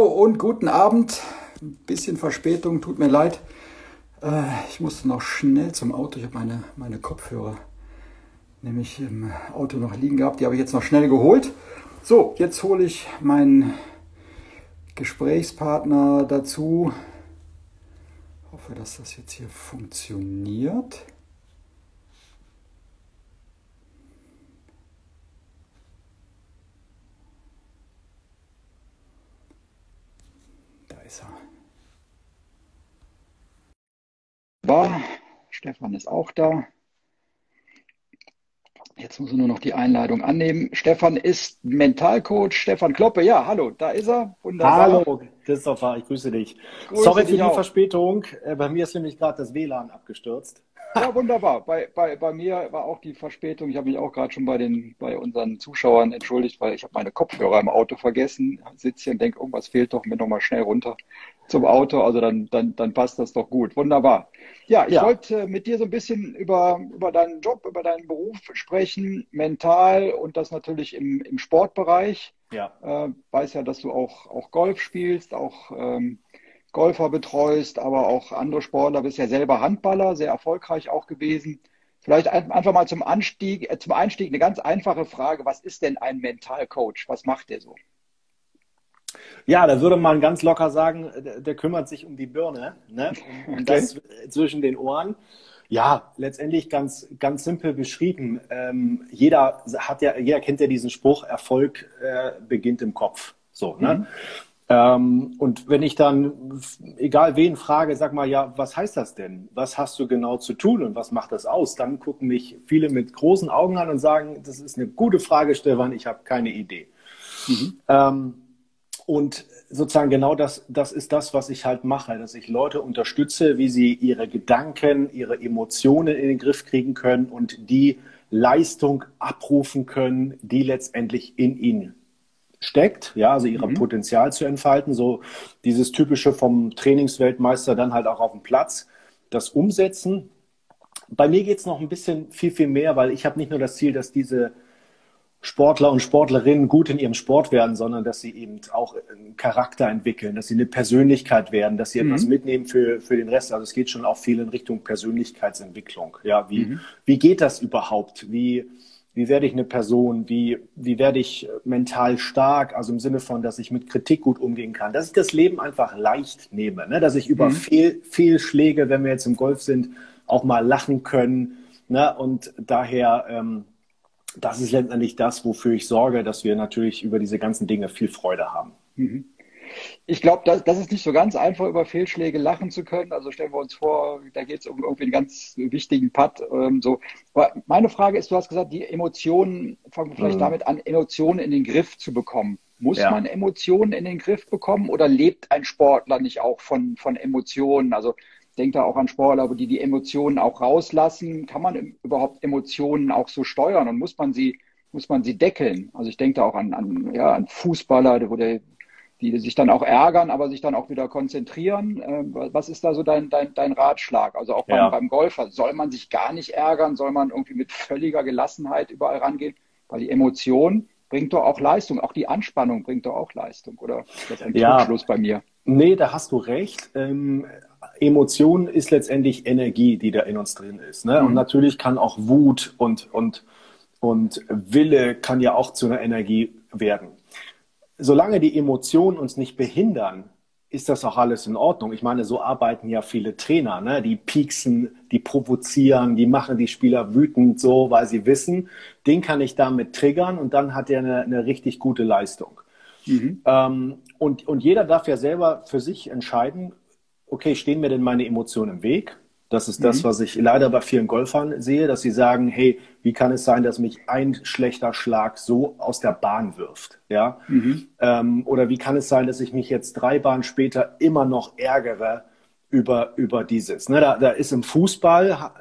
Und guten Abend. Ein bisschen Verspätung, tut mir leid. Äh, ich musste noch schnell zum Auto. Ich habe meine, meine Kopfhörer nämlich im Auto noch liegen gehabt. Die habe ich jetzt noch schnell geholt. So, jetzt hole ich meinen Gesprächspartner dazu. Ich hoffe, dass das jetzt hier funktioniert. ist er. War. Stefan ist auch da. Jetzt muss er nur noch die Einladung annehmen. Stefan ist Mentalcoach. Stefan Kloppe, ja, hallo, da ist er. Wunderbar. Hallo, Christopher, ich grüße dich. Grüße Sorry für die auch. Verspätung. Äh, bei mir ist nämlich gerade das WLAN abgestürzt. Ja, wunderbar. Bei, bei, bei mir war auch die Verspätung. Ich habe mich auch gerade schon bei, den, bei unseren Zuschauern entschuldigt, weil ich habe meine Kopfhörer im Auto vergessen. Sitze hier und denke, irgendwas fehlt doch, mir nochmal schnell runter zum Auto. Also dann, dann, dann passt das doch gut. Wunderbar. Ja, ich ja. wollte mit dir so ein bisschen über, über deinen Job, über deinen Beruf sprechen, mental und das natürlich im, im Sportbereich. Ja. Äh, weiß ja, dass du auch, auch Golf spielst, auch ähm, Golfer betreust, aber auch andere Sportler. Bist ja selber Handballer, sehr erfolgreich auch gewesen. Vielleicht einfach mal zum Anstieg, äh, zum Einstieg eine ganz einfache Frage. Was ist denn ein Mentalcoach? Was macht der so? Ja, da würde man ganz locker sagen, der, der kümmert sich um die Birne, ne? um, um okay. das zwischen den Ohren. Ja, letztendlich ganz, ganz simpel beschrieben. Ähm, jeder hat ja, jeder kennt ja diesen Spruch, Erfolg äh, beginnt im Kopf. So, ne? Mhm. Ähm, und wenn ich dann, egal wen frage, sag mal, ja, was heißt das denn? Was hast du genau zu tun und was macht das aus? Dann gucken mich viele mit großen Augen an und sagen, das ist eine gute Frage, Stefan, ich habe keine Idee. Mhm. Ähm, und sozusagen genau das, das ist das, was ich halt mache, dass ich Leute unterstütze, wie sie ihre Gedanken, ihre Emotionen in den Griff kriegen können und die Leistung abrufen können, die letztendlich in ihnen steckt, ja, also ihr mhm. Potenzial zu entfalten, so dieses typische vom Trainingsweltmeister dann halt auch auf dem Platz, das Umsetzen. Bei mir geht es noch ein bisschen viel, viel mehr, weil ich habe nicht nur das Ziel, dass diese Sportler und Sportlerinnen gut in ihrem Sport werden, sondern dass sie eben auch einen Charakter entwickeln, dass sie eine Persönlichkeit werden, dass sie mhm. etwas mitnehmen für, für den Rest. Also es geht schon auch viel in Richtung Persönlichkeitsentwicklung. Ja, wie, mhm. wie geht das überhaupt? Wie, wie werde ich eine Person, wie, wie werde ich mental stark, also im Sinne von, dass ich mit Kritik gut umgehen kann, dass ich das Leben einfach leicht nehme, ne? dass ich über mhm. Fehl, Fehlschläge, wenn wir jetzt im Golf sind, auch mal lachen können. Ne? Und daher, ähm, das ist letztendlich das, wofür ich sorge, dass wir natürlich über diese ganzen Dinge viel Freude haben. Mhm. Ich glaube, das, das ist nicht so ganz einfach, über Fehlschläge lachen zu können. Also stellen wir uns vor, da geht es um irgendwie einen ganz wichtigen Putt. Ähm, so. Aber meine Frage ist, du hast gesagt, die Emotionen, fangen wir vielleicht mhm. damit an, Emotionen in den Griff zu bekommen. Muss ja. man Emotionen in den Griff bekommen oder lebt ein Sportler nicht auch von, von Emotionen? Also denkt da auch an Sportler, die die Emotionen auch rauslassen. Kann man überhaupt Emotionen auch so steuern und muss man sie, muss man sie deckeln? Also ich denke da auch an, an, ja, an Fußballer, wo der die sich dann auch ärgern, aber sich dann auch wieder konzentrieren. Ähm, was ist da so dein, dein, dein Ratschlag? Also auch beim, ja. beim Golfer, soll man sich gar nicht ärgern? Soll man irgendwie mit völliger Gelassenheit überall rangehen? Weil die Emotion bringt doch auch Leistung, auch die Anspannung bringt doch auch Leistung, oder? ist das ein ja. Schluss bei mir? Nee, da hast du recht. Ähm, Emotion ist letztendlich Energie, die da in uns drin ist. Ne? Mhm. Und natürlich kann auch Wut und, und, und Wille kann ja auch zu einer Energie werden solange die Emotionen uns nicht behindern, ist das auch alles in Ordnung. Ich meine, so arbeiten ja viele Trainer, ne? Die pieksen, die provozieren, die machen die Spieler wütend, so, weil sie wissen, den kann ich damit triggern und dann hat er eine, eine richtig gute Leistung. Mhm. Ähm, und, und jeder darf ja selber für sich entscheiden, okay, stehen mir denn meine Emotionen im Weg? Das ist das, mhm. was ich leider bei vielen Golfern sehe, dass sie sagen, hey, wie kann es sein, dass mich ein schlechter Schlag so aus der Bahn wirft? Ja? Mhm. Ähm, oder wie kann es sein, dass ich mich jetzt drei Bahnen später immer noch ärgere über, über dieses? Ne, da, da ist im Fußball,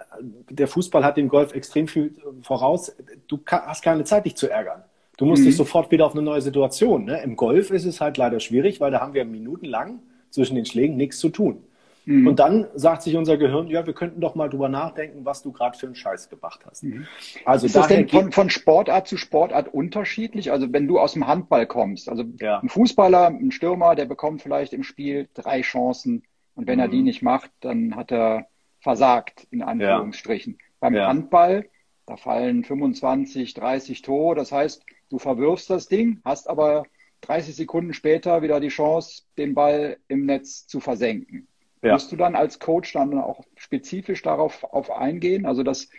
der Fußball hat dem Golf extrem viel voraus. Du hast keine Zeit, dich zu ärgern. Du musst mhm. dich sofort wieder auf eine neue Situation. Ne? Im Golf ist es halt leider schwierig, weil da haben wir minutenlang zwischen den Schlägen nichts zu tun. Mhm. Und dann sagt sich unser Gehirn, ja, wir könnten doch mal drüber nachdenken, was du gerade für einen Scheiß gemacht hast. Mhm. Also ist das denn von, von, Sportart zu Sportart unterschiedlich? Also wenn du aus dem Handball kommst, also ja. ein Fußballer, ein Stürmer, der bekommt vielleicht im Spiel drei Chancen und wenn mhm. er die nicht macht, dann hat er versagt, in Anführungsstrichen. Ja. Beim ja. Handball, da fallen 25, 30 Tore, das heißt, du verwirfst das Ding, hast aber 30 Sekunden später wieder die Chance, den Ball im Netz zu versenken. Ja. Musst du dann als Coach dann auch spezifisch darauf auf eingehen? Also das,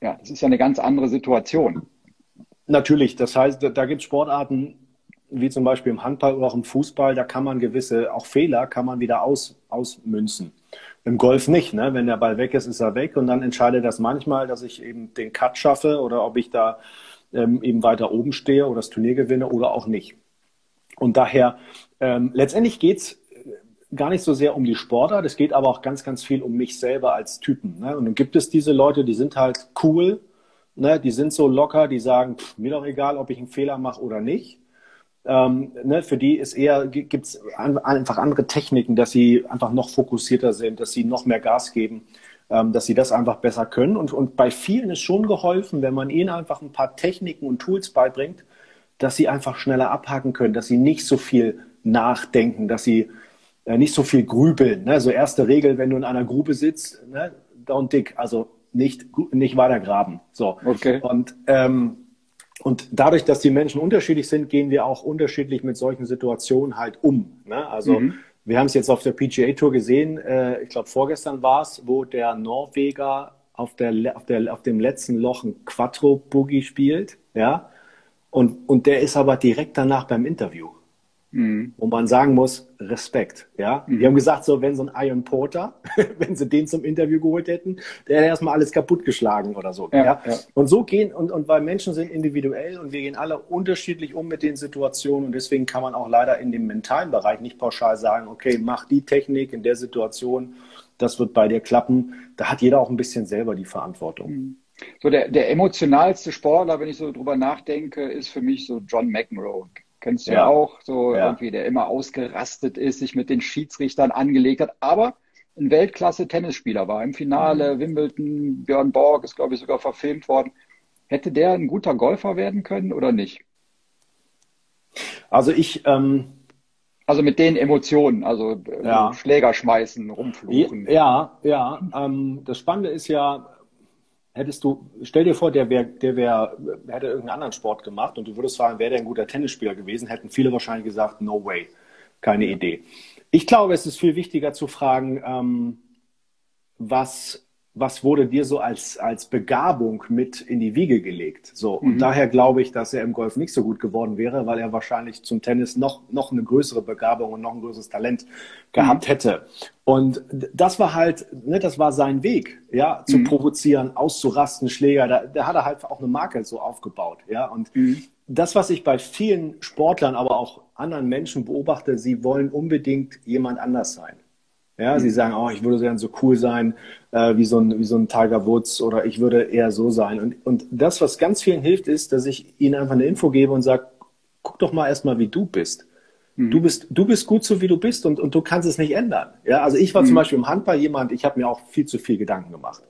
ja, das ist ja eine ganz andere Situation. Natürlich, das heißt, da gibt es Sportarten, wie zum Beispiel im Handball oder auch im Fußball, da kann man gewisse, auch Fehler kann man wieder aus, ausmünzen. Im Golf nicht, ne? Wenn der Ball weg ist, ist er weg und dann entscheidet das manchmal, dass ich eben den Cut schaffe oder ob ich da ähm, eben weiter oben stehe oder das Turnier gewinne oder auch nicht. Und daher, ähm, letztendlich geht's gar nicht so sehr um die Sportart, es geht aber auch ganz, ganz viel um mich selber als Typen. Ne? Und dann gibt es diese Leute, die sind halt cool, ne? die sind so locker, die sagen, pff, mir doch egal, ob ich einen Fehler mache oder nicht. Ähm, ne? Für die ist eher, gibt es an, einfach andere Techniken, dass sie einfach noch fokussierter sind, dass sie noch mehr Gas geben, ähm, dass sie das einfach besser können. Und, und bei vielen ist schon geholfen, wenn man ihnen einfach ein paar Techniken und Tools beibringt, dass sie einfach schneller abhaken können, dass sie nicht so viel nachdenken, dass sie äh, nicht so viel grübeln. Ne? So erste Regel, wenn du in einer Grube sitzt, ne? don't dig, also nicht, nicht weiter graben. So. Okay. Und, ähm, und dadurch, dass die Menschen unterschiedlich sind, gehen wir auch unterschiedlich mit solchen Situationen halt um. Ne? Also mhm. wir haben es jetzt auf der PGA Tour gesehen, äh, ich glaube vorgestern war es, wo der Norweger auf, der, auf, der, auf dem letzten Loch ein Quattro-Boogie spielt, ja, und, und der ist aber direkt danach beim Interview. Mhm. Wo man sagen muss, Respekt. Ja? Mhm. Die haben gesagt, so, wenn so ein Iron Porter, wenn sie den zum Interview geholt hätten, der hätte erstmal alles kaputtgeschlagen oder so. Ja, ja? ja, Und so gehen, und, und weil Menschen sind individuell und wir gehen alle unterschiedlich um mit den Situationen und deswegen kann man auch leider in dem mentalen Bereich nicht pauschal sagen, okay, mach die Technik in der Situation, das wird bei dir klappen. Da hat jeder auch ein bisschen selber die Verantwortung. Mhm. So der, der emotionalste Sportler, wenn ich so drüber nachdenke, ist für mich so John McEnroe. Kennst du ja, ja auch, so ja. irgendwie, der immer ausgerastet ist, sich mit den Schiedsrichtern angelegt hat, aber ein Weltklasse-Tennisspieler war. Im Finale, mhm. Wimbledon, Björn Borg ist, glaube ich, sogar verfilmt worden. Hätte der ein guter Golfer werden können oder nicht? Also ich, ähm, also mit den Emotionen, also äh, ja. Schläger schmeißen, rumfluchen. Ja, ja. Ähm, das Spannende ist ja, Hättest du, stell dir vor, der wäre, der wäre, hätte irgendeinen anderen Sport gemacht und du würdest fragen, wäre der ein guter Tennisspieler gewesen, hätten viele wahrscheinlich gesagt, no way, keine Idee. Ich glaube, es ist viel wichtiger zu fragen, ähm, was was wurde dir so als, als Begabung mit in die Wiege gelegt? So. Und mhm. daher glaube ich, dass er im Golf nicht so gut geworden wäre, weil er wahrscheinlich zum Tennis noch, noch eine größere Begabung und noch ein größeres Talent gehabt mhm. hätte. Und das war halt, ne, das war sein Weg, ja, zu mhm. provozieren, auszurasten, Schläger. Da, da hat er halt auch eine Marke so aufgebaut, ja. Und mhm. das, was ich bei vielen Sportlern, aber auch anderen Menschen beobachte, sie wollen unbedingt jemand anders sein. Ja, sie mhm. sagen, oh, ich würde gerne so cool sein äh, wie, so ein, wie so ein Tiger Woods oder ich würde eher so sein. Und, und das, was ganz vielen hilft, ist, dass ich ihnen einfach eine Info gebe und sage, guck doch mal erstmal, wie du bist. Mhm. Du bist, du bist gut so, wie du bist und, und du kannst es nicht ändern. Ja, also ich war mhm. zum Beispiel im Handball jemand, ich habe mir auch viel zu viel Gedanken gemacht.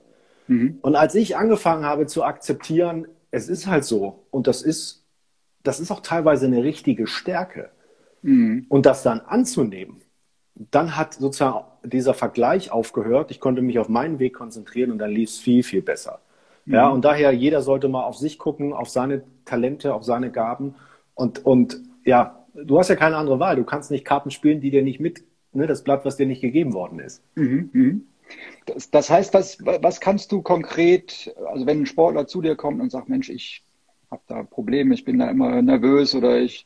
Mhm. Und als ich angefangen habe zu akzeptieren, es ist halt so und das ist, das ist auch teilweise eine richtige Stärke. Mhm. Und das dann anzunehmen, dann hat sozusagen dieser Vergleich aufgehört. Ich konnte mich auf meinen Weg konzentrieren und dann lief es viel, viel besser. Mhm. Ja, und daher jeder sollte mal auf sich gucken, auf seine Talente, auf seine Gaben. Und, und ja, du hast ja keine andere Wahl. Du kannst nicht Karten spielen, die dir nicht mit, ne, das Blatt, was dir nicht gegeben worden ist. Mhm. Mhm. Das, das, heißt, was, was kannst du konkret, also wenn ein Sportler zu dir kommt und sagt, Mensch, ich habe da Probleme, ich bin da immer nervös oder ich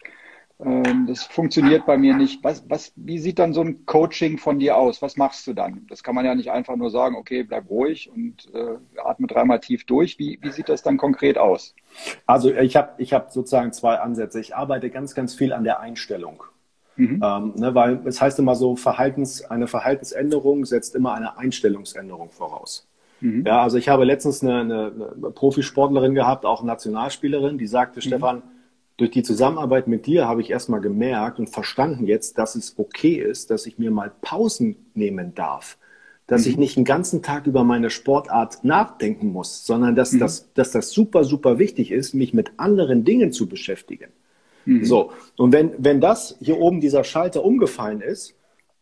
das funktioniert bei mir nicht. Was, was, wie sieht dann so ein Coaching von dir aus? Was machst du dann? Das kann man ja nicht einfach nur sagen, okay, bleib ruhig und äh, atme dreimal tief durch. Wie, wie sieht das dann konkret aus? Also ich habe ich hab sozusagen zwei Ansätze. Ich arbeite ganz, ganz viel an der Einstellung. Mhm. Ähm, ne, weil es heißt immer so, Verhaltens, eine Verhaltensänderung setzt immer eine Einstellungsänderung voraus. Mhm. Ja, also ich habe letztens eine, eine, eine Profisportlerin gehabt, auch Nationalspielerin, die sagte, mhm. Stefan, durch die Zusammenarbeit mit dir habe ich erstmal gemerkt und verstanden jetzt, dass es okay ist, dass ich mir mal Pausen nehmen darf. Dass mhm. ich nicht den ganzen Tag über meine Sportart nachdenken muss, sondern dass, mhm. das, dass das super, super wichtig ist, mich mit anderen Dingen zu beschäftigen. Mhm. So, und wenn, wenn das hier oben dieser Schalter umgefallen ist,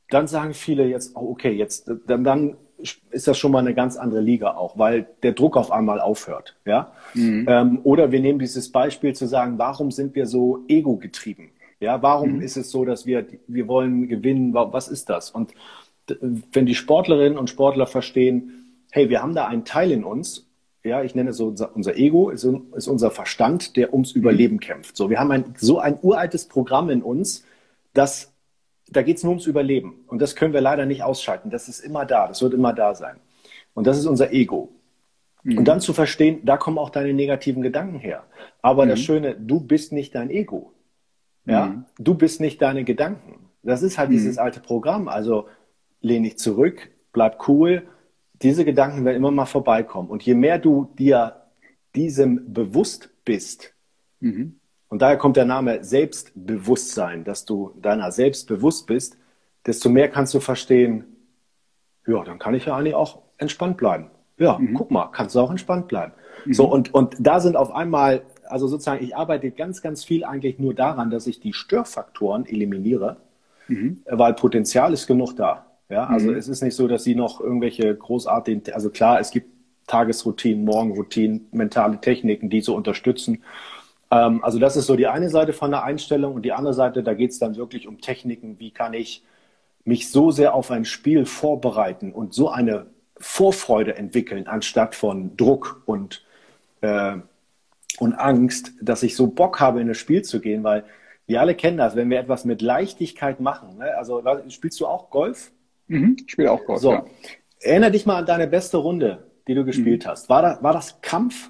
dann sagen viele jetzt, oh, okay, jetzt, dann, dann ist das schon mal eine ganz andere Liga auch, weil der Druck auf einmal aufhört. Ja? Mhm. Ähm, oder wir nehmen dieses Beispiel zu sagen, warum sind wir so ego-getrieben? Ja, warum mhm. ist es so, dass wir, wir wollen gewinnen? Was ist das? Und wenn die Sportlerinnen und Sportler verstehen, hey, wir haben da einen Teil in uns, ja, ich nenne es so unser, unser Ego, ist, ist, unser Verstand, der ums Überleben kämpft. So, wir haben ein, so ein uraltes Programm in uns, das da geht es nur ums Überleben. Und das können wir leider nicht ausschalten. Das ist immer da, das wird immer da sein. Und das ist unser Ego. Mhm. Und dann zu verstehen, da kommen auch deine negativen Gedanken her. Aber mhm. das Schöne, du bist nicht dein Ego. Ja, mhm. du bist nicht deine Gedanken. Das ist halt dieses mhm. alte Programm. Also lehn dich zurück, bleib cool. Diese Gedanken werden immer mal vorbeikommen. Und je mehr du dir diesem bewusst bist, mhm. Und daher kommt der Name Selbstbewusstsein, dass du deiner selbst bewusst bist, desto mehr kannst du verstehen, ja, dann kann ich ja eigentlich auch entspannt bleiben. Ja, mhm. guck mal, kannst du auch entspannt bleiben. Mhm. So, und, und da sind auf einmal, also sozusagen, ich arbeite ganz, ganz viel eigentlich nur daran, dass ich die Störfaktoren eliminiere, mhm. weil Potenzial ist genug da. Ja, also mhm. es ist nicht so, dass sie noch irgendwelche großartigen, also klar, es gibt Tagesroutinen, Morgenroutinen, mentale Techniken, die so unterstützen. Ähm, also das ist so die eine Seite von der Einstellung und die andere Seite, da geht es dann wirklich um Techniken. Wie kann ich mich so sehr auf ein Spiel vorbereiten und so eine Vorfreude entwickeln, anstatt von Druck und, äh, und Angst, dass ich so Bock habe, in das Spiel zu gehen, weil wir alle kennen das, wenn wir etwas mit Leichtigkeit machen. Ne? Also spielst du auch Golf? Mhm, ich spiele auch Golf. So. Ja. Erinnere dich mal an deine beste Runde, die du gespielt mhm. hast. War, da, war das Kampf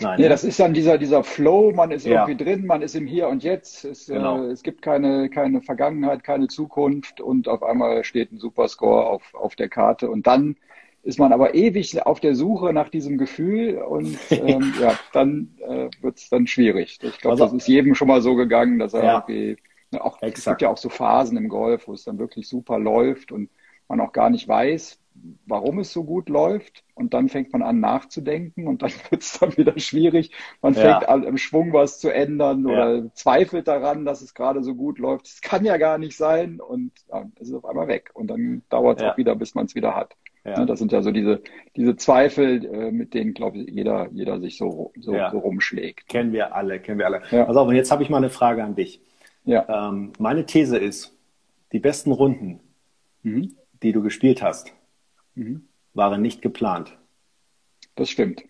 Nein, nee, das ist dann dieser, dieser Flow, man ist ja. irgendwie drin, man ist im Hier und Jetzt. Es, äh, genau. äh, es gibt keine, keine Vergangenheit, keine Zukunft und auf einmal steht ein Superscore auf, auf der Karte und dann ist man aber ewig auf der Suche nach diesem Gefühl und ähm, ja, dann äh, wird es dann schwierig. Ich glaube, das ist jedem schon mal so gegangen, dass er ja. irgendwie, ne, auch, es gibt ja auch so Phasen im Golf, wo es dann wirklich super läuft und man auch gar nicht weiß, warum es so gut läuft. Und dann fängt man an nachzudenken und dann wird es dann wieder schwierig. Man fängt ja. an, im Schwung was zu ändern ja. oder zweifelt daran, dass es gerade so gut läuft. Es kann ja gar nicht sein und ja, es ist auf einmal weg. Und dann dauert es auch wieder, bis man es wieder hat. Ja. Das sind ja so diese, diese Zweifel, äh, mit denen, glaube ich, jeder, jeder sich so, so, so, rumschlägt. Kennen wir alle, kennen wir alle. Ja. Also, und jetzt habe ich mal eine Frage an dich. Ja. Ähm, meine These ist, die besten Runden, mhm. die du gespielt hast, mhm. waren nicht geplant. Das stimmt.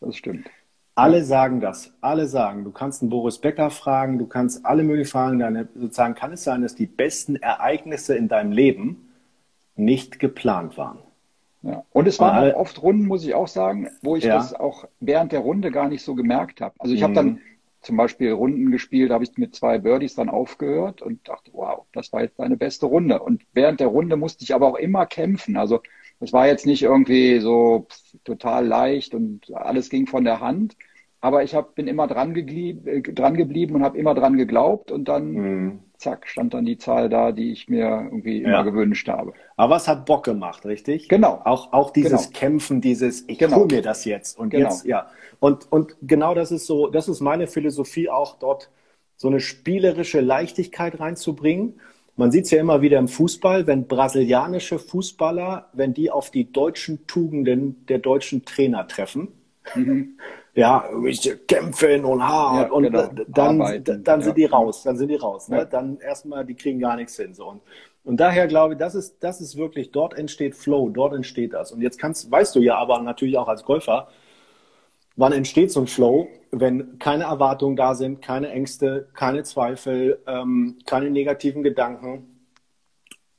Das stimmt. Alle sagen das. Alle sagen. Du kannst einen Boris Becker fragen, du kannst alle möglichen fragen. Deine, sozusagen kann es sein, dass die besten Ereignisse in deinem Leben nicht geplant waren. Ja. Und es waren alle, oft Runden, muss ich auch sagen, wo ich ja. das auch während der Runde gar nicht so gemerkt habe. Also ich habe dann mhm. zum Beispiel Runden gespielt, habe ich mit zwei Birdies dann aufgehört und dachte, wow, das war jetzt meine beste Runde. Und während der Runde musste ich aber auch immer kämpfen. Also das war jetzt nicht irgendwie so total leicht und alles ging von der Hand. Aber ich hab, bin immer dran, äh, dran geblieben und habe immer dran geglaubt und dann, mhm. zack, stand dann die Zahl da, die ich mir irgendwie immer ja. gewünscht habe. Aber es hat Bock gemacht, richtig? Genau. Auch, auch dieses genau. Kämpfen, dieses, ich genau. mir das jetzt und genau. jetzt, ja. Und, und genau das ist so, das ist meine Philosophie auch dort, so eine spielerische Leichtigkeit reinzubringen. Man sieht es ja immer wieder im Fußball, wenn brasilianische Fußballer, wenn die auf die deutschen Tugenden der deutschen Trainer treffen, mhm. ja, kämpfen und hart ja, und genau. dann, Arbeiten. dann sind ja. die raus, dann sind die raus. Ne? Ja. Dann erstmal, die kriegen gar nichts hin. So. Und, und daher glaube ich, das ist, das ist wirklich, dort entsteht Flow, dort entsteht das. Und jetzt kannst, weißt du ja aber natürlich auch als Golfer, wann entsteht so ein Flow? wenn keine Erwartungen da sind, keine Ängste, keine Zweifel, ähm, keine negativen Gedanken.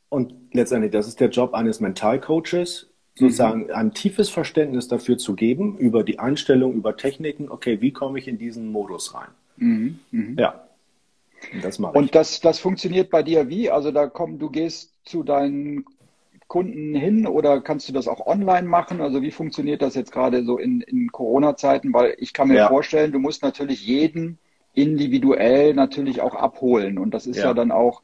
Und letztendlich, das ist der Job eines Mentalcoaches, sozusagen mhm. ein tiefes Verständnis dafür zu geben, über die Einstellung, über Techniken, okay, wie komme ich in diesen Modus rein? Mhm. Mhm. Ja. Und das mache ich. Und das, das funktioniert bei dir wie? Also da kommen, du gehst zu deinen Kunden hin oder kannst du das auch online machen? Also wie funktioniert das jetzt gerade so in, in Corona-Zeiten? Weil ich kann mir ja. vorstellen, du musst natürlich jeden individuell natürlich auch abholen. Und das ist ja, ja dann auch,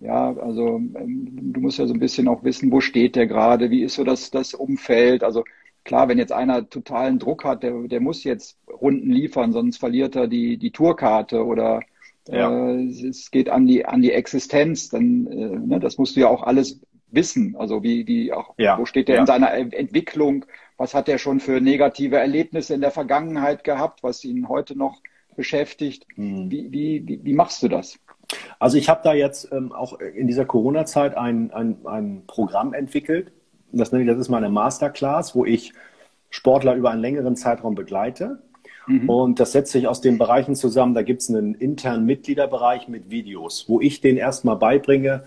ja, also ähm, du musst ja so ein bisschen auch wissen, wo steht der gerade, wie ist so das, das Umfeld. Also klar, wenn jetzt einer totalen Druck hat, der, der muss jetzt Runden liefern, sonst verliert er die, die Tourkarte oder ja. äh, es geht an die, an die Existenz, dann, äh, ne, das musst du ja auch alles wissen. Also wie, wie auch, ja. wo steht der ja. in seiner Entwicklung? Was hat er schon für negative Erlebnisse in der Vergangenheit gehabt, was ihn heute noch beschäftigt? Mhm. Wie, wie, wie, machst du das? Also ich habe da jetzt ähm, auch in dieser Corona-Zeit ein, ein, ein Programm entwickelt. Das nenne ich, das ist meine Masterclass, wo ich Sportler über einen längeren Zeitraum begleite. Mhm. Und das setzt sich aus den Bereichen zusammen. Da gibt es einen internen Mitgliederbereich mit Videos, wo ich den erstmal beibringe,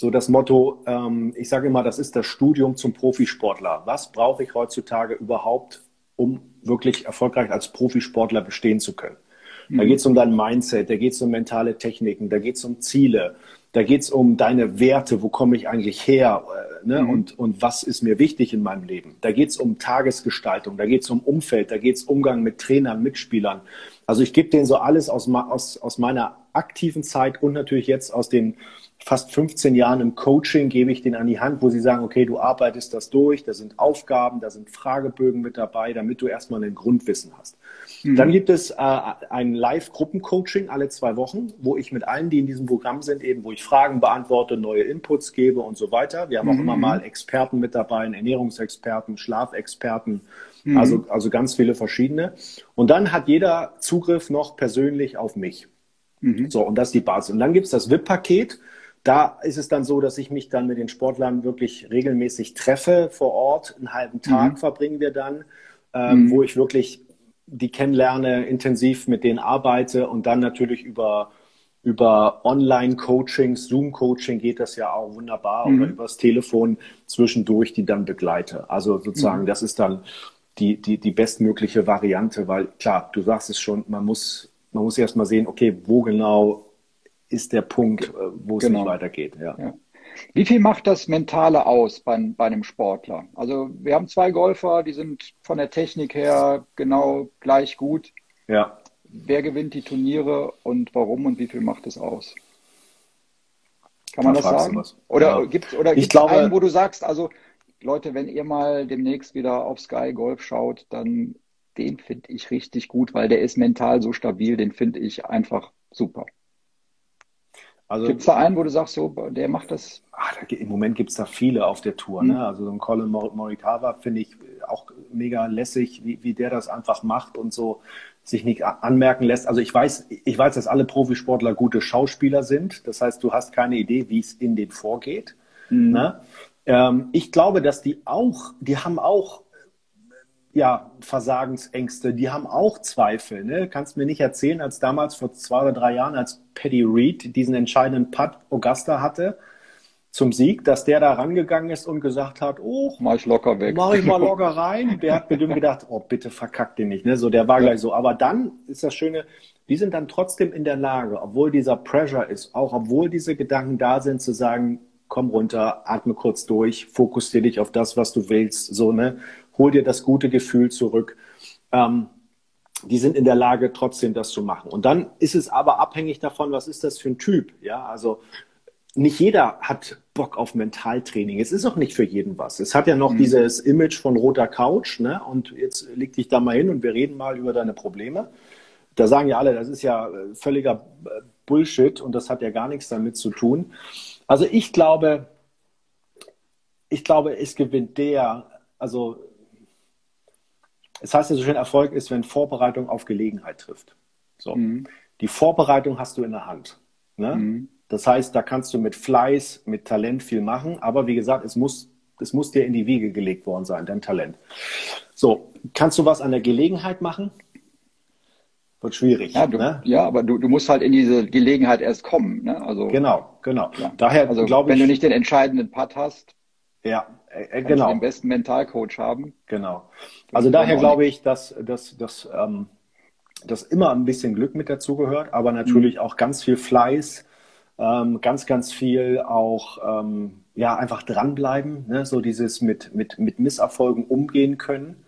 so das Motto, ähm, ich sage immer, das ist das Studium zum Profisportler. Was brauche ich heutzutage überhaupt, um wirklich erfolgreich als Profisportler bestehen zu können? Mhm. Da geht es um dein Mindset, da geht es um mentale Techniken, da geht es um Ziele, da geht es um deine Werte, wo komme ich eigentlich her äh, ne? Mhm. und, und was ist mir wichtig in meinem Leben. Da geht es um Tagesgestaltung, da geht es um Umfeld, da geht es Umgang mit Trainern, Mitspielern. Also ich gebe denen so alles aus, aus, aus meiner aktiven Zeit und natürlich jetzt aus den fast 15 Jahren im Coaching gebe ich denen an die Hand, wo sie sagen, okay, du arbeitest das durch, da sind Aufgaben, da sind Fragebögen mit dabei, damit du erstmal ein Grundwissen hast. Mhm. Dann gibt es äh, ein Live-Gruppencoaching alle zwei Wochen, wo ich mit allen, die in diesem Programm sind, eben, wo ich Fragen beantworte, neue Inputs gebe und so weiter. Wir haben mhm. auch immer mal Experten mit dabei, Ernährungsexperten, Schlafexperten, mhm. also, also ganz viele verschiedene. Und dann hat jeder Zugriff noch persönlich auf mich. Mhm. So, und das ist die Basis. Und dann gibt es das VIP-Paket. Da ist es dann so, dass ich mich dann mit den Sportlern wirklich regelmäßig treffe vor Ort. Einen halben Tag mhm. verbringen wir dann, ähm, mhm. wo ich wirklich die kennenlerne, intensiv mit denen arbeite und dann natürlich über, über Online-Coachings, Zoom-Coaching geht das ja auch wunderbar mhm. oder übers Telefon zwischendurch die dann begleite. Also sozusagen, mhm. das ist dann die, die, die bestmögliche Variante, weil klar, du sagst es schon, man muss, man muss erst mal sehen, okay, wo genau ist der Punkt, äh, wo es genau. nicht weitergeht. Ja. ja. Wie viel macht das Mentale aus bei, bei einem Sportler? Also wir haben zwei Golfer, die sind von der Technik her genau gleich gut. Ja. Wer gewinnt die Turniere und warum und wie viel macht es aus? Kann man da das sagen? Oder ja. gibt es gibt's glaube, einen, wo du sagst, also Leute, wenn ihr mal demnächst wieder auf Sky Golf schaut, dann den finde ich richtig gut, weil der ist mental so stabil, den finde ich einfach super. Also, gibt es da einen, wo du sagst, so, der macht das? Ach, da, Im Moment gibt es da viele auf der Tour. Ne? Mhm. Also so ein Colin Morikawa finde ich auch mega lässig, wie, wie der das einfach macht und so sich nicht anmerken lässt. Also ich weiß, ich weiß, dass alle Profisportler gute Schauspieler sind. Das heißt, du hast keine Idee, wie es in denen vorgeht. Mhm. Ne? Ähm, ich glaube, dass die auch, die haben auch ja, Versagensängste, die haben auch Zweifel. Ne? Kannst mir nicht erzählen, als damals vor zwei oder drei Jahren, als Paddy Reed diesen entscheidenden Putt Augusta hatte zum Sieg, dass der da rangegangen ist und gesagt hat, oh, mach ich locker weg. Mach ich mal locker rein. Der hat bestimmt gedacht, oh, bitte verkack den nicht. Ne? So, der war ja. gleich so. Aber dann ist das Schöne, die sind dann trotzdem in der Lage, obwohl dieser Pressure ist, auch obwohl diese Gedanken da sind, zu sagen, komm runter, atme kurz durch, fokussiere dich auf das, was du willst, so, ne? Hol dir das gute Gefühl zurück. Ähm, die sind in der Lage, trotzdem das zu machen. Und dann ist es aber abhängig davon, was ist das für ein Typ. Ja, also nicht jeder hat Bock auf Mentaltraining. Es ist auch nicht für jeden was. Es hat ja noch mhm. dieses Image von roter Couch, ne? Und jetzt leg dich da mal hin und wir reden mal über deine Probleme. Da sagen ja alle, das ist ja äh, völliger äh, Bullshit und das hat ja gar nichts damit zu tun. Also ich glaube, ich glaube, es gewinnt der, also es heißt ja so schön, Erfolg ist, wenn Vorbereitung auf Gelegenheit trifft. So. Mhm. Die Vorbereitung hast du in der Hand. Ne? Mhm. Das heißt, da kannst du mit Fleiß, mit Talent viel machen, aber wie gesagt, es muss, es muss dir in die Wiege gelegt worden sein, dein Talent. So, kannst du was an der Gelegenheit machen? Wird schwierig. Ja, du, ne? ja aber du, du musst halt in diese Gelegenheit erst kommen. Ne? Also, genau, genau. Ja. Daher also, glaube ich. Wenn du nicht den entscheidenden Putt hast, ja, äh, äh genau. den besten Mentalcoach haben. Genau. Also daher glaube ich, dass, dass, dass, ähm, dass immer ein bisschen Glück mit dazugehört, aber natürlich mhm. auch ganz viel Fleiß, ähm, ganz, ganz viel auch ähm, ja, einfach dranbleiben, ne? so dieses mit, mit, mit Misserfolgen umgehen können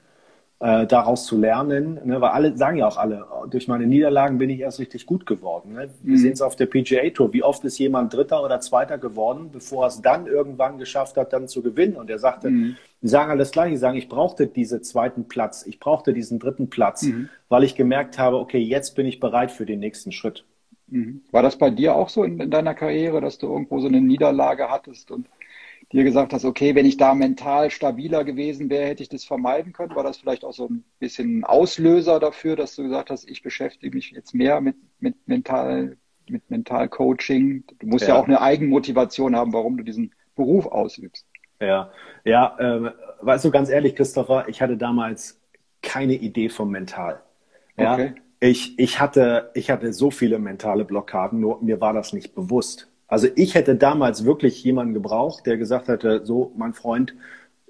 äh, daraus zu lernen, ne? weil alle sagen ja auch alle, durch meine Niederlagen bin ich erst richtig gut geworden. Ne? Wir mhm. sehen es auf der PGA Tour, wie oft ist jemand Dritter oder Zweiter geworden, bevor er es dann irgendwann geschafft hat, dann zu gewinnen. Und er sagte, mhm. die sagen alles gleich, die sagen, ich brauchte diesen zweiten Platz, ich brauchte diesen dritten Platz, mhm. weil ich gemerkt habe, okay, jetzt bin ich bereit für den nächsten Schritt. Mhm. War das bei dir auch so in, in deiner Karriere, dass du irgendwo so eine Niederlage hattest und dir gesagt hast, okay, wenn ich da mental stabiler gewesen wäre, hätte ich das vermeiden können? War das vielleicht auch so ein bisschen Auslöser dafür, dass du gesagt hast, ich beschäftige mich jetzt mehr mit, mit mental, mit Mentalcoaching? Du musst ja. ja auch eine Eigenmotivation haben, warum du diesen Beruf ausübst. Ja, ja, äh, weißt du, ganz ehrlich, Christopher, ich hatte damals keine Idee vom Mental. Ja, okay. ich, ich, hatte, ich hatte so viele mentale Blockaden, nur mir war das nicht bewusst. Also ich hätte damals wirklich jemanden gebraucht, der gesagt hätte, so, mein Freund,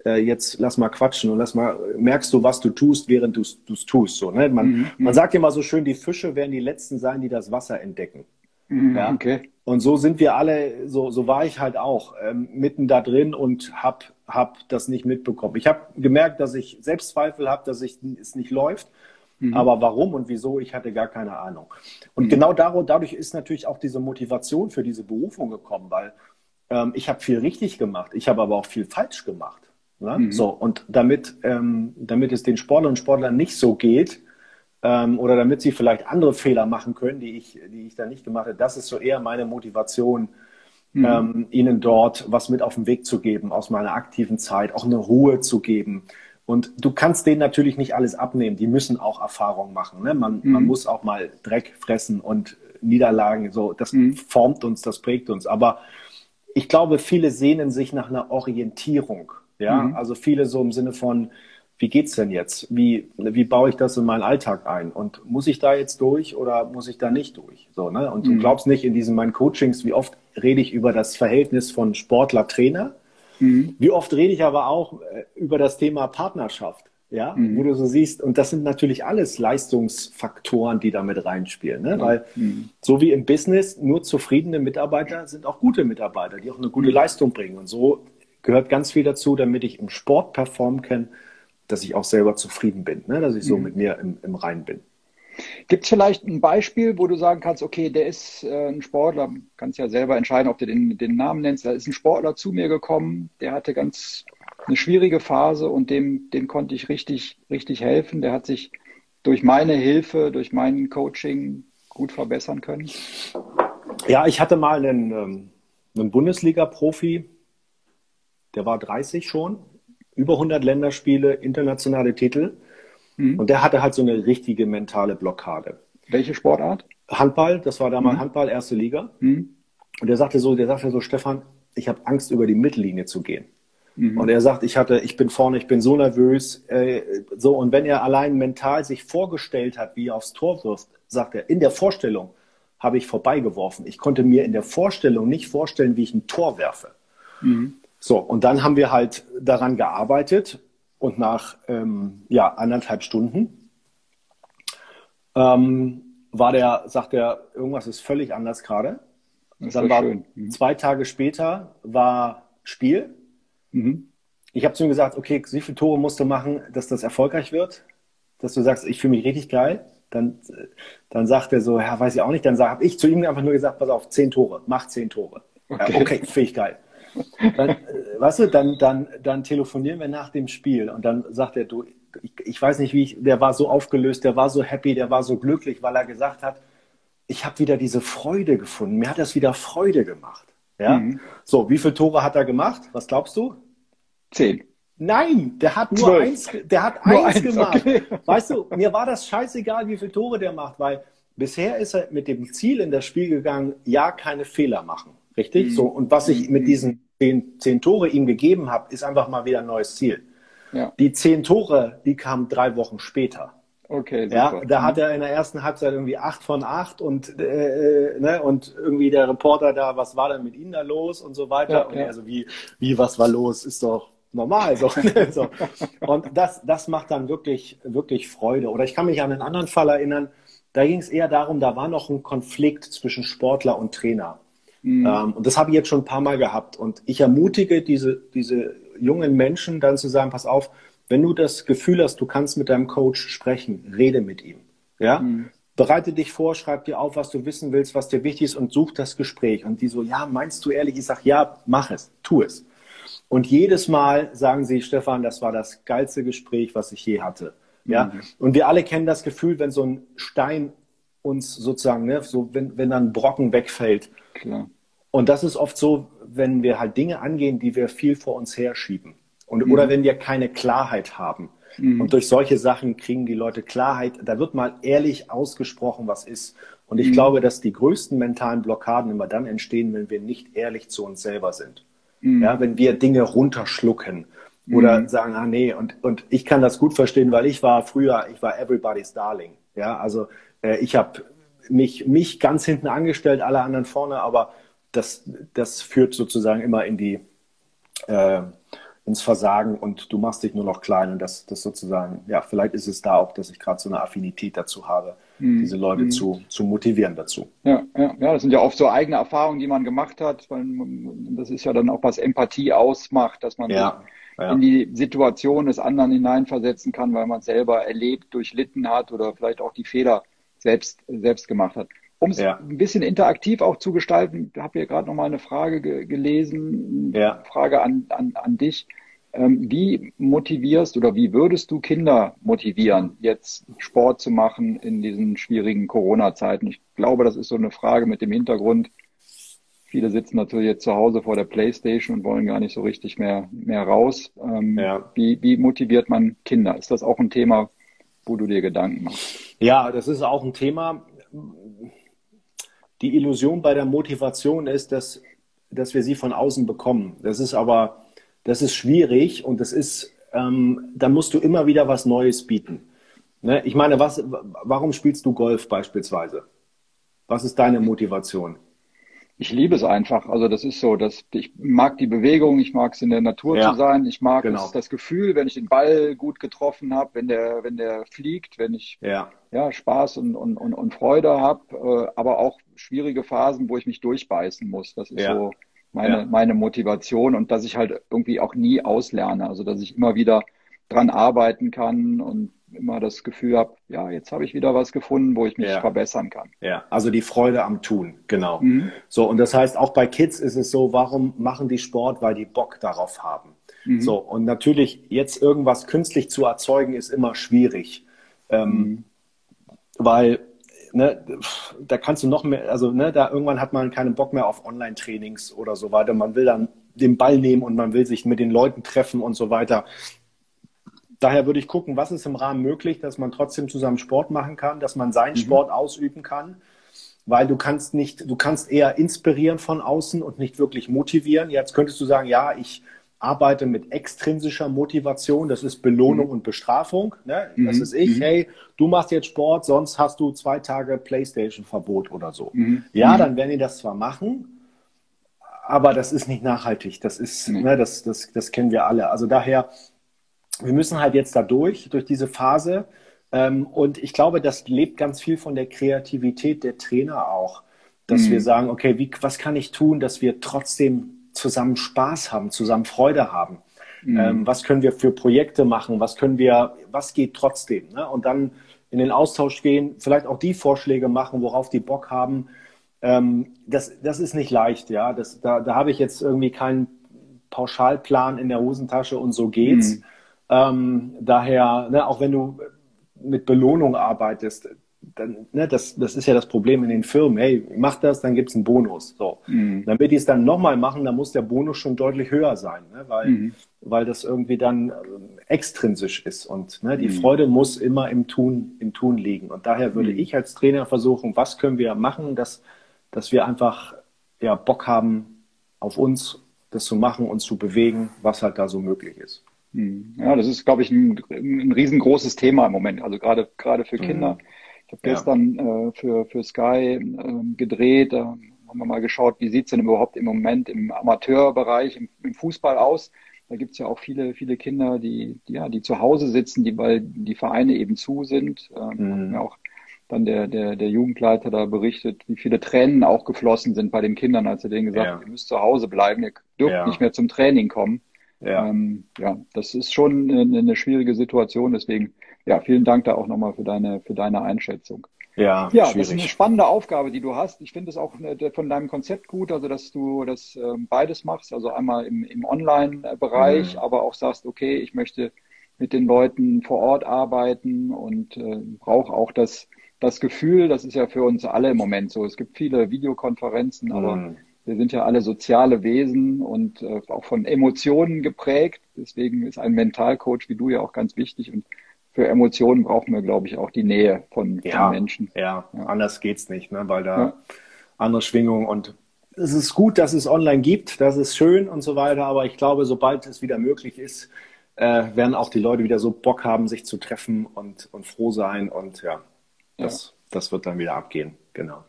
äh, jetzt lass mal quatschen und lass mal, merkst du, was du tust, während du es tust. So, ne? man, mhm. man sagt immer so schön, die Fische werden die Letzten sein, die das Wasser entdecken. Mhm, ja? okay. Und so sind wir alle, so, so war ich halt auch, ähm, mitten da drin und hab, hab das nicht mitbekommen. Ich habe gemerkt, dass ich Selbstzweifel habe, dass ich, es nicht läuft. Mhm. Aber warum und wieso, ich hatte gar keine Ahnung. Und mhm. genau dadurch ist natürlich auch diese Motivation für diese Berufung gekommen, weil ähm, ich habe viel richtig gemacht, ich habe aber auch viel falsch gemacht. Ne? Mhm. So, und damit, ähm, damit es den Sportlern und Sportlern nicht so geht, ähm, oder damit sie vielleicht andere Fehler machen können, die ich, die ich da nicht gemacht habe, das ist so eher meine Motivation, mhm. ähm, ihnen dort was mit auf den Weg zu geben aus meiner aktiven Zeit, auch eine Ruhe zu geben, und du kannst denen natürlich nicht alles abnehmen. Die müssen auch Erfahrung machen. Ne? Man, mhm. man muss auch mal Dreck fressen und Niederlagen. So, das mhm. formt uns, das prägt uns. Aber ich glaube, viele sehnen sich nach einer Orientierung. Ja, mhm. also viele so im Sinne von, wie geht's denn jetzt? Wie, wie baue ich das in meinen Alltag ein? Und muss ich da jetzt durch oder muss ich da nicht durch? So, ne? Und du mhm. glaubst nicht in diesen meinen Coachings, wie oft rede ich über das Verhältnis von Sportler-Trainer Mhm. Wie oft rede ich aber auch äh, über das Thema Partnerschaft, ja, mhm. wo du so siehst, und das sind natürlich alles Leistungsfaktoren, die da mit reinspielen, ne? weil mhm. so wie im Business nur zufriedene Mitarbeiter sind auch gute Mitarbeiter, die auch eine gute mhm. Leistung bringen. Und so gehört ganz viel dazu, damit ich im Sport performen kann, dass ich auch selber zufrieden bin, ne? dass ich so mit mir im, im Rein bin. Gibt es vielleicht ein Beispiel, wo du sagen kannst, okay, der ist äh, ein Sportler, kannst ja selber entscheiden, ob du den, den Namen nennst, da ist ein Sportler zu mir gekommen, der hatte ganz eine schwierige Phase und dem, dem konnte ich richtig, richtig helfen. Der hat sich durch meine Hilfe, durch mein Coaching gut verbessern können. Ja, ich hatte mal einen, ähm, einen Bundesliga-Profi, der war 30 schon, über 100 Länderspiele, internationale Titel. Mhm. Und der hatte halt so eine richtige mentale Blockade. Welche Sportart? Handball, das war damals mhm. Handball, erste Liga. Mhm. Und der sagte so, der sagte so, Stefan, ich habe Angst, über die Mittellinie zu gehen. Mhm. Und er sagt, ich hatte, ich bin vorne, ich bin so nervös. Äh, so, und wenn er allein mental sich vorgestellt hat, wie er aufs Tor wirft, sagt er, in der Vorstellung habe ich vorbeigeworfen. Ich konnte mir in der Vorstellung nicht vorstellen, wie ich ein Tor werfe. Mhm. So, und dann haben wir halt daran gearbeitet und nach ähm, ja, anderthalb Stunden ähm, war der, sagt er, irgendwas ist völlig anders gerade. Dann war. Mhm. zwei Tage später war Spiel. Mhm. Ich habe zu ihm gesagt, okay, wie viele Tore musst du machen, dass das erfolgreich wird? Dass du sagst, ich fühle mich richtig geil. Dann, dann sagt er so, ja, weiß ich auch nicht. Dann habe ich zu ihm einfach nur gesagt, pass auf, zehn Tore, mach zehn Tore. Okay, ja, okay finde ich geil. Dann, äh, weißt du, dann, dann, dann telefonieren wir nach dem Spiel und dann sagt er, du, ich, ich weiß nicht, wie ich, der war so aufgelöst, der war so happy, der war so glücklich, weil er gesagt hat, ich habe wieder diese Freude gefunden. Mir hat das wieder Freude gemacht. Ja? Mhm. So, wie viele Tore hat er gemacht? Was glaubst du? Zehn. Nein, der hat nur Zwölf. eins, der hat nur eins, eins gemacht. Okay. Weißt du, mir war das scheißegal, wie viele Tore der macht, weil bisher ist er mit dem Ziel in das Spiel gegangen, ja, keine Fehler machen. Richtig? Mhm. So, und was ich mit diesen zehn, zehn Tore ihm gegeben habe, ist einfach mal wieder ein neues Ziel. Ja. Die zehn Tore, die kamen drei Wochen später. Okay, super. Ja, da hat er in der ersten Halbzeit irgendwie acht von acht und, äh, äh, ne, und irgendwie der Reporter da, was war denn mit Ihnen da los und so weiter. Ja, und ja. also wie, wie, was war los? Ist doch normal. So, so. Und das, das macht dann wirklich, wirklich Freude. Oder ich kann mich an einen anderen Fall erinnern, da ging es eher darum, da war noch ein Konflikt zwischen Sportler und Trainer. Mhm. Ähm, und das habe ich jetzt schon ein paar Mal gehabt. Und ich ermutige diese, diese jungen Menschen dann zu sagen, pass auf, wenn du das Gefühl hast, du kannst mit deinem Coach sprechen, rede mit ihm. Ja? Mhm. Bereite dich vor, schreib dir auf, was du wissen willst, was dir wichtig ist und such das Gespräch. Und die so, ja, meinst du ehrlich? Ich sage, ja, mach es, tu es. Und jedes Mal sagen sie, Stefan, das war das geilste Gespräch, was ich je hatte. Ja? Mhm. Und wir alle kennen das Gefühl, wenn so ein Stein uns sozusagen, ne, so wenn, wenn dann ein Brocken wegfällt. Klar. Und das ist oft so, wenn wir halt Dinge angehen, die wir viel vor uns herschieben. Und, mhm. Oder wenn wir keine Klarheit haben. Mhm. Und durch solche Sachen kriegen die Leute Klarheit. Da wird mal ehrlich ausgesprochen, was ist. Und ich mhm. glaube, dass die größten mentalen Blockaden immer dann entstehen, wenn wir nicht ehrlich zu uns selber sind. Mhm. Ja, wenn wir Dinge runterschlucken oder mhm. sagen, ah nee, und, und ich kann das gut verstehen, weil ich war früher, ich war everybody's darling. Ja, also äh, ich habe mich, mich ganz hinten angestellt, alle anderen vorne, aber das, das führt sozusagen immer in die, äh, ins Versagen und du machst dich nur noch klein und das, das sozusagen, ja, vielleicht ist es da auch, dass ich gerade so eine Affinität dazu habe, mhm. diese Leute mhm. zu, zu motivieren dazu. Ja, ja, ja, das sind ja oft so eigene Erfahrungen, die man gemacht hat, weil das ist ja dann auch, was Empathie ausmacht, dass man ja, ja. in die Situation des anderen hineinversetzen kann, weil man es selber erlebt, durchlitten hat oder vielleicht auch die Fehler selbst, selbst gemacht hat. Um es ja. ein bisschen interaktiv auch zu gestalten, habe hier gerade nochmal eine Frage ge gelesen, ja. Frage an, an, an dich. Ähm, wie motivierst oder wie würdest du Kinder motivieren, jetzt Sport zu machen in diesen schwierigen Corona-Zeiten? Ich glaube, das ist so eine Frage mit dem Hintergrund. Viele sitzen natürlich jetzt zu Hause vor der Playstation und wollen gar nicht so richtig mehr, mehr raus. Ähm, ja. wie, wie motiviert man Kinder? Ist das auch ein Thema, wo du dir Gedanken machst? Ja, das ist auch ein Thema. Die Illusion bei der Motivation ist, dass, dass wir sie von außen bekommen. Das ist aber, das ist schwierig und das ist, ähm, da musst du immer wieder was Neues bieten. Ne? Ich meine, was, warum spielst du Golf beispielsweise? Was ist deine Motivation? Ich liebe es einfach. Also das ist so, dass ich mag die Bewegung, ich mag es in der Natur ja, zu sein, ich mag genau. es, das Gefühl, wenn ich den Ball gut getroffen habe, wenn der, wenn der fliegt, wenn ich ja, ja Spaß und, und, und, und Freude habe, äh, aber auch schwierige Phasen, wo ich mich durchbeißen muss. Das ist ja. so meine, meine Motivation und dass ich halt irgendwie auch nie auslerne. Also dass ich immer wieder dran arbeiten kann und immer das Gefühl habe, ja, jetzt habe ich wieder was gefunden, wo ich mich ja. verbessern kann. Ja, also die Freude am Tun, genau. Mhm. So, und das heißt, auch bei Kids ist es so, warum machen die Sport? Weil die Bock darauf haben. Mhm. So, und natürlich jetzt irgendwas künstlich zu erzeugen, ist immer schwierig. Ähm, mhm. Weil Ne, da kannst du noch mehr, also ne, da irgendwann hat man keinen Bock mehr auf Online-Trainings oder so weiter. Man will dann den Ball nehmen und man will sich mit den Leuten treffen und so weiter. Daher würde ich gucken, was ist im Rahmen möglich, dass man trotzdem zusammen Sport machen kann, dass man seinen mhm. Sport ausüben kann, weil du kannst nicht, du kannst eher inspirieren von außen und nicht wirklich motivieren. Jetzt könntest du sagen, ja, ich arbeite mit extrinsischer Motivation, das ist Belohnung mhm. und Bestrafung. Ne? Das mhm. ist ich, mhm. hey, du machst jetzt Sport, sonst hast du zwei Tage Playstation-Verbot oder so. Mhm. Ja, mhm. dann werden die das zwar machen, aber das ist nicht nachhaltig. Das ist, ne, das, das, das kennen wir alle. Also daher wir müssen halt jetzt da durch, durch diese Phase. Ähm, und ich glaube, das lebt ganz viel von der Kreativität der Trainer auch, dass mhm. wir sagen, okay, wie, was kann ich tun, dass wir trotzdem zusammen Spaß haben, zusammen Freude haben? Mhm. Ähm, was können wir für Projekte machen? Was können wir, was geht trotzdem? Ne? Und dann in den Austausch gehen, vielleicht auch die Vorschläge machen, worauf die Bock haben. Ähm, das, das ist nicht leicht, ja. Das, da, da habe ich jetzt irgendwie keinen Pauschalplan in der Hosentasche und so geht's. Mhm. Ähm, daher, ne, auch wenn du mit Belohnung arbeitest, dann, ne, das, das ist ja das Problem in den Firmen. Hey, mach das, dann gibt es einen Bonus. So. Mhm. Damit die es dann nochmal machen, dann muss der Bonus schon deutlich höher sein, ne, weil, mhm. weil das irgendwie dann äh, extrinsisch ist. Und ne, die mhm. Freude muss immer im Tun, im Tun liegen. Und daher würde mhm. ich als Trainer versuchen, was können wir machen, dass, dass wir einfach ja, Bock haben auf uns, das zu machen und zu bewegen, was halt da so möglich ist. Hm. Ja, das ist, glaube ich, ein, ein riesengroßes Thema im Moment, also gerade gerade für Kinder. Mhm. Ich habe ja. gestern äh, für, für Sky äh, gedreht, da haben wir mal geschaut, wie sieht's denn überhaupt im Moment im Amateurbereich, im, im Fußball aus. Da gibt's ja auch viele, viele Kinder, die, die, ja, die zu Hause sitzen, die, weil die Vereine eben zu sind. Ähm, mhm. auch dann der, der, der Jugendleiter da berichtet, wie viele Tränen auch geflossen sind bei den Kindern, als er denen gesagt hat, ja. ihr müsst zu Hause bleiben, ihr dürft ja. nicht mehr zum Training kommen. Ja. Ähm, ja, das ist schon eine, eine, schwierige Situation. Deswegen, ja, vielen Dank da auch nochmal für deine, für deine Einschätzung. Ja, ja schwierig. das ist eine spannende Aufgabe, die du hast. Ich finde es auch äh, von deinem Konzept gut, also dass du das ähm, beides machst, also einmal im, im Online-Bereich, mhm. aber auch sagst, okay, ich möchte mit den Leuten vor Ort arbeiten und äh, brauche auch das, das Gefühl, das ist ja für uns alle im Moment so. Es gibt viele Videokonferenzen, mhm. aber wir sind ja alle soziale Wesen und äh, auch von Emotionen geprägt. Deswegen ist ein Mentalcoach wie du ja auch ganz wichtig und für Emotionen brauchen wir, glaube ich, auch die Nähe von, ja, von Menschen. Ja, ja, anders geht's nicht, ne? weil da ja. andere Schwingungen und es ist gut, dass es online gibt, das ist schön und so weiter, aber ich glaube, sobald es wieder möglich ist, äh, werden auch die Leute wieder so Bock haben, sich zu treffen und, und froh sein und ja, das, das wird dann wieder abgehen, genau.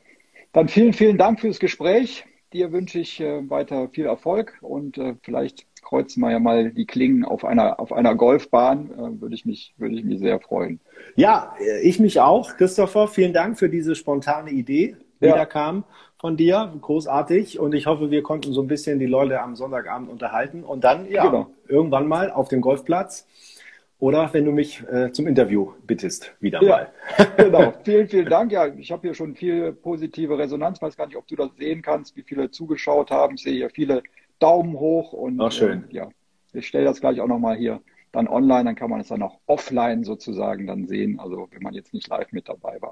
Dann vielen, vielen Dank fürs Gespräch. Dir wünsche ich äh, weiter viel Erfolg und äh, vielleicht kreuzen wir ja mal die Klingen auf einer, auf einer Golfbahn. Äh, würde, ich mich, würde ich mich sehr freuen. Ja, ich mich auch, Christopher. Vielen Dank für diese spontane Idee, die ja. da kam von dir. Großartig. Und ich hoffe, wir konnten so ein bisschen die Leute am Sonntagabend unterhalten. Und dann, ja, genau. irgendwann mal auf dem Golfplatz oder wenn du mich äh, zum Interview bittest, wieder ja, mal. genau. Vielen, vielen Dank. Ja, ich habe hier schon viel positive Resonanz. Weiß gar nicht, ob du das sehen kannst, wie viele zugeschaut haben. Ich sehe hier viele Daumen hoch und Ach, schön. Äh, ja, ich stelle das gleich auch nochmal hier dann online, dann kann man es dann auch offline sozusagen dann sehen, also wenn man jetzt nicht live mit dabei war.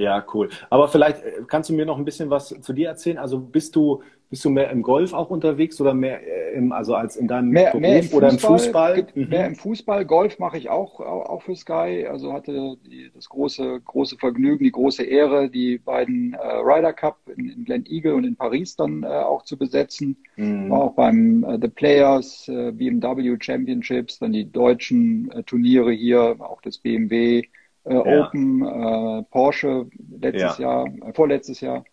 Ja, cool. Aber vielleicht äh, kannst du mir noch ein bisschen was zu dir erzählen. Also bist du bist du mehr im Golf auch unterwegs oder mehr äh, im, also als in deinem mehr, Beruf mehr im oder im Fußball? Mhm. Mehr im Fußball. Golf mache ich auch, auch für Sky. Also hatte die, das große, große Vergnügen, die große Ehre, die beiden äh, Ryder Cup in, in Glen Eagle und in Paris dann äh, auch zu besetzen. Mhm. War auch beim äh, The Players, äh, BMW Championships, dann die deutschen Turniere hier, auch das BMW äh, ja. Open, äh, Porsche letztes ja. Jahr, äh, vorletztes Jahr.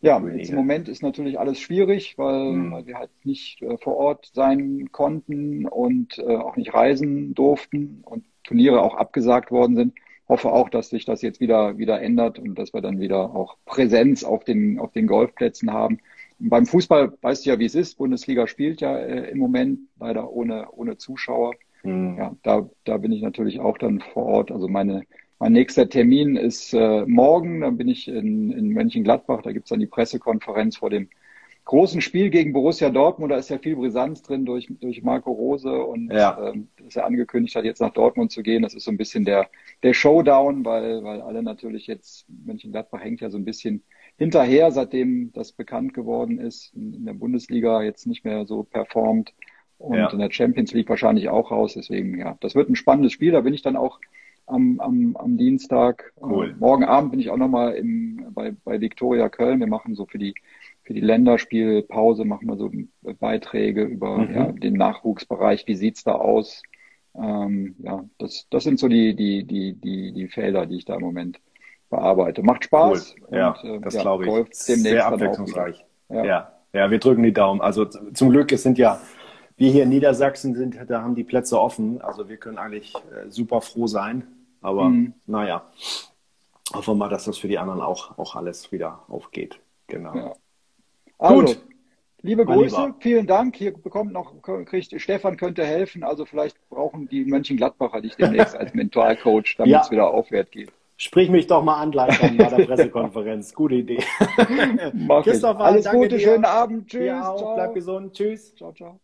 Ja, jetzt im Moment ist natürlich alles schwierig, weil, mhm. weil wir halt nicht äh, vor Ort sein konnten und äh, auch nicht reisen durften und Turniere auch abgesagt worden sind. Hoffe auch, dass sich das jetzt wieder, wieder ändert und dass wir dann wieder auch Präsenz auf den, auf den Golfplätzen haben. Und beim Fußball weißt du ja, wie es ist. Bundesliga spielt ja äh, im Moment leider ohne, ohne Zuschauer. Mhm. Ja, da, da bin ich natürlich auch dann vor Ort. Also meine, mein nächster Termin ist äh, morgen, dann bin ich in, in Mönchengladbach, da gibt's dann die Pressekonferenz vor dem großen Spiel gegen Borussia Dortmund. Da ist ja viel Brisanz drin durch, durch Marco Rose und ja. ähm, dass er angekündigt hat, jetzt nach Dortmund zu gehen. Das ist so ein bisschen der, der Showdown, weil, weil alle natürlich jetzt, Mönchengladbach hängt ja so ein bisschen hinterher, seitdem das bekannt geworden ist, in der Bundesliga jetzt nicht mehr so performt und ja. in der Champions League wahrscheinlich auch raus. Deswegen, ja, das wird ein spannendes Spiel. Da bin ich dann auch am, am, am Dienstag. Cool. Äh, morgen Abend bin ich auch nochmal im, bei, bei Victoria Köln. Wir machen so für die, für die Länderspielpause, machen wir so Beiträge über mhm. ja, den Nachwuchsbereich. Wie sieht's da aus? Ähm, ja, das, das sind so die, die, die, die, die Felder, die ich da im Moment bearbeite. Macht Spaß. Cool. Ja, und, äh, das ja, glaube ich. Sehr abwechslungsreich. Ja. ja. ja, wir drücken die Daumen. Also zum Glück, es sind ja wir hier in Niedersachsen sind, da haben die Plätze offen. Also wir können eigentlich äh, super froh sein. Aber mhm. naja, hoffen wir mal, dass das für die anderen auch, auch alles wieder aufgeht. Genau. Ja. Also, Gut. Liebe Grüße, vielen Dank. Hier bekommt noch, kriegt, Stefan könnte helfen. Also vielleicht brauchen die Mönchengladbacher dich demnächst als Mentalcoach, damit ja. es wieder aufwärts geht. Sprich mich doch mal an gleich bei der Pressekonferenz. Gute Idee. Christopher, Alles Gute, dir. schönen Abend. Tschüss. Bleib gesund. Tschüss. Ciao, ciao.